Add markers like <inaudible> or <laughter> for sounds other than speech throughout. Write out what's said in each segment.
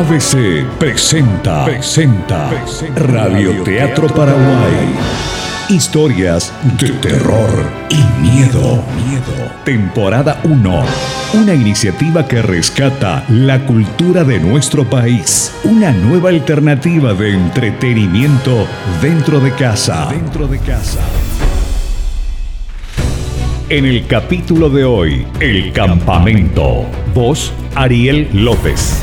ABC presenta, presenta, Radio Teatro Paraguay. Historias de terror y miedo. Temporada 1. Una iniciativa que rescata la cultura de nuestro país. Una nueva alternativa de entretenimiento dentro de casa. Dentro de casa. En el capítulo de hoy, El Campamento. Voz Ariel López.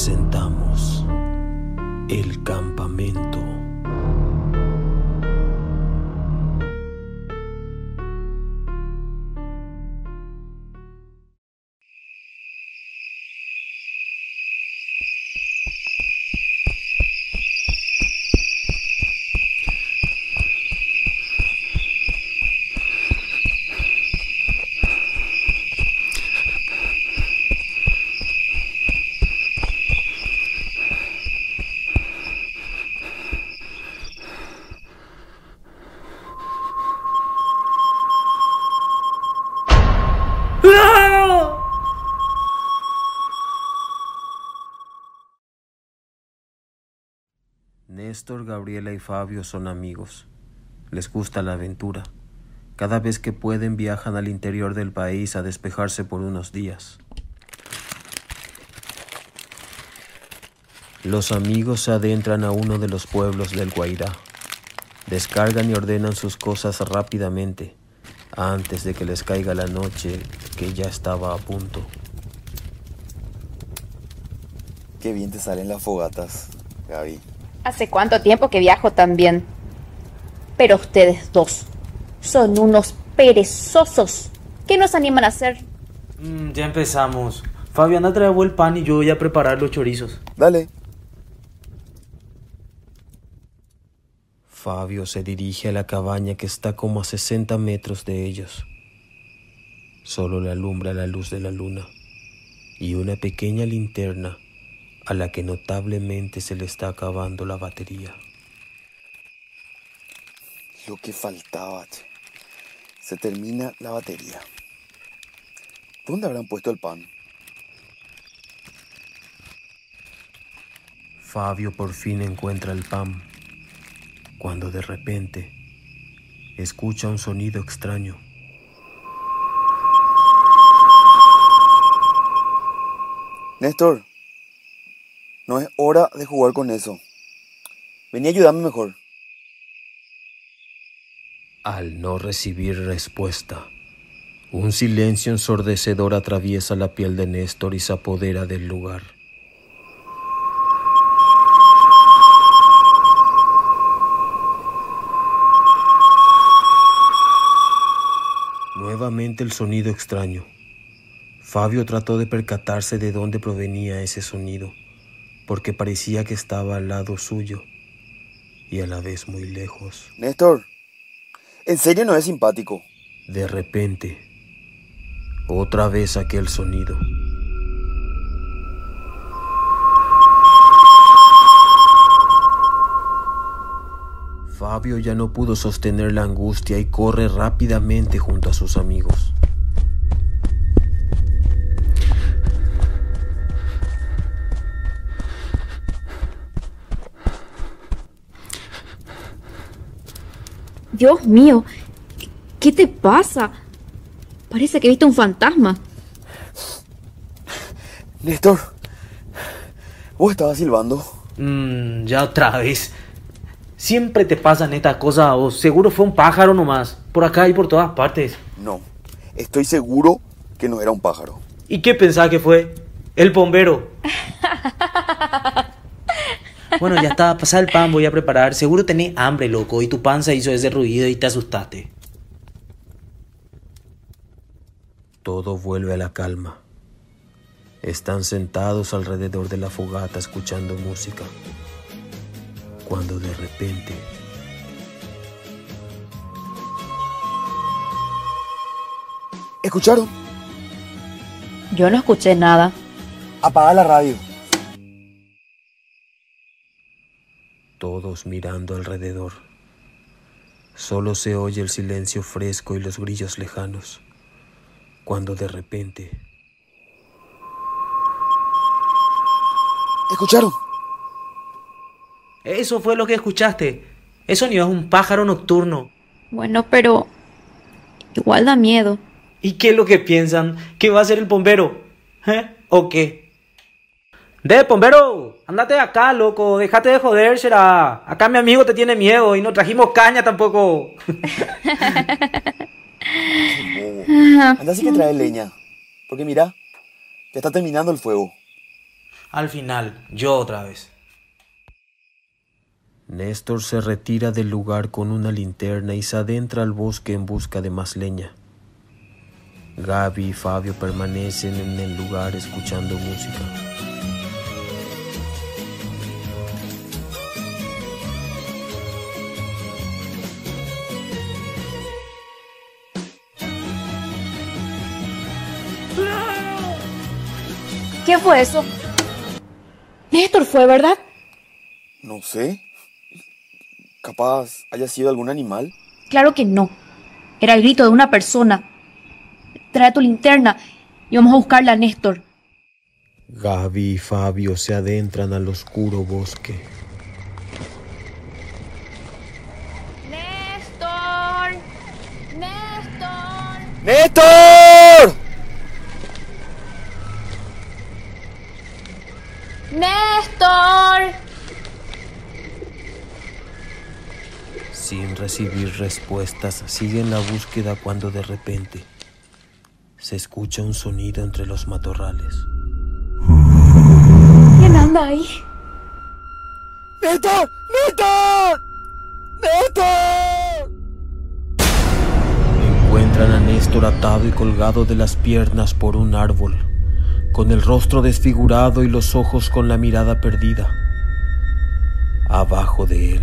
Presentamos El Campamento. Néstor, Gabriela y Fabio son amigos. Les gusta la aventura. Cada vez que pueden viajan al interior del país a despejarse por unos días. Los amigos se adentran a uno de los pueblos del Guairá. Descargan y ordenan sus cosas rápidamente, antes de que les caiga la noche que ya estaba a punto. Qué bien te salen las fogatas, Gaby. ¿Hace cuánto tiempo que viajo también? Pero ustedes dos son unos perezosos. ¿Qué nos animan a hacer? Mm, ya empezamos. Fabiana trajo el pan y yo voy a preparar los chorizos. Dale. Fabio se dirige a la cabaña que está como a 60 metros de ellos. Solo le alumbra la luz de la luna y una pequeña linterna a la que notablemente se le está acabando la batería. Lo que faltaba, che. Se termina la batería. ¿Dónde habrán puesto el pan? Fabio por fin encuentra el pan, cuando de repente escucha un sonido extraño. Néstor, no es hora de jugar con eso. Vení a ayudarme mejor. Al no recibir respuesta, un silencio ensordecedor atraviesa la piel de Néstor y se apodera del lugar. Nuevamente el sonido extraño. Fabio trató de percatarse de dónde provenía ese sonido, porque parecía que estaba al lado suyo y a la vez muy lejos. Néstor, en serio no es simpático. De repente, otra vez aquel sonido. Fabio ya no pudo sostener la angustia y corre rápidamente junto a sus amigos. Dios mío, ¿qué te pasa? Parece que viste un fantasma. Néstor, vos estabas silbando. Mm, ya otra vez. Siempre te pasan estas cosas a vos. Seguro fue un pájaro nomás. Por acá y por todas partes. No, estoy seguro que no era un pájaro. ¿Y qué pensás que fue? El bombero. <laughs> Bueno, ya está, pasa el pan, voy a preparar. Seguro tenés hambre, loco, y tu panza hizo ese ruido y te asustaste. Todo vuelve a la calma. Están sentados alrededor de la fogata escuchando música, cuando de repente ¿Escucharon? Yo no escuché nada. Apaga la radio. Todos mirando alrededor. Solo se oye el silencio fresco y los grillos lejanos, cuando de repente ¿Escucharon? Eso fue lo que escuchaste. Eso ni es un pájaro nocturno. Bueno, pero igual da miedo. ¿Y qué es lo que piensan? ¿Que va a ser el bombero? ¿Eh? ¿O qué? De, bombero, andate de acá, loco, déjate de joder, será. Acá mi amigo te tiene miedo y no trajimos caña tampoco. <laughs> Anda así que trae leña. Porque mira, ya está terminando el fuego. Al final, yo otra vez. Néstor se retira del lugar con una linterna y se adentra al bosque en busca de más leña. Gaby y Fabio permanecen en el lugar escuchando música. ¿Qué fue eso? Néstor fue, ¿verdad? No sé. Capaz haya sido algún animal. Claro que no. Era el grito de una persona. Trae tu linterna y vamos a buscarla a Néstor. Gaby y Fabio se adentran al oscuro bosque. ¡Néstor! ¡Néstor! ¡Néstor! ¡Néstor! Sin recibir respuestas, siguen la búsqueda cuando de repente se escucha un sonido entre los matorrales. ¿Quién anda ahí? ¡Néstor! ¡Néstor! ¡Néstor! Encuentran a Néstor atado y colgado de las piernas por un árbol, con el rostro desfigurado y los ojos con la mirada perdida. Abajo de él,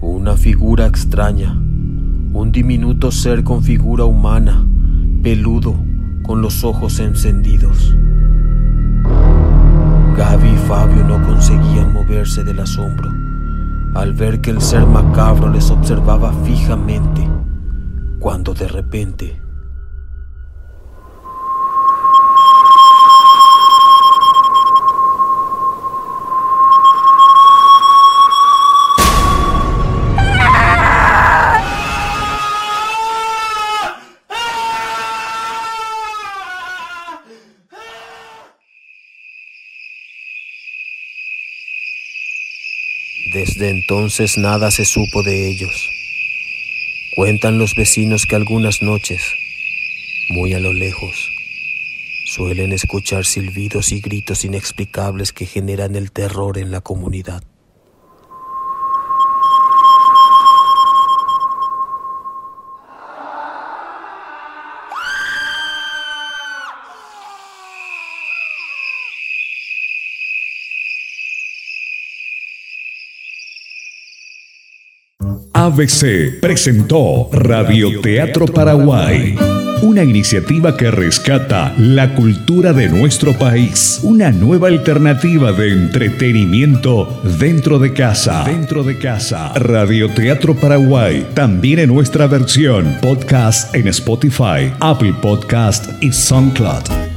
una figura extraña, un diminuto ser con figura humana, peludo, con los ojos encendidos. Gaby y Fabio no conseguían moverse del asombro al ver que el ser macabro les observaba fijamente, cuando de repente Desde entonces nada se supo de ellos. Cuentan los vecinos que algunas noches, muy a lo lejos, suelen escuchar silbidos y gritos inexplicables que generan el terror en la comunidad. ABC presentó Radioteatro Paraguay, una iniciativa que rescata la cultura de nuestro país, una nueva alternativa de entretenimiento dentro de casa. Dentro de casa. Radioteatro Paraguay, también en nuestra versión podcast en Spotify, Apple Podcast y SoundCloud.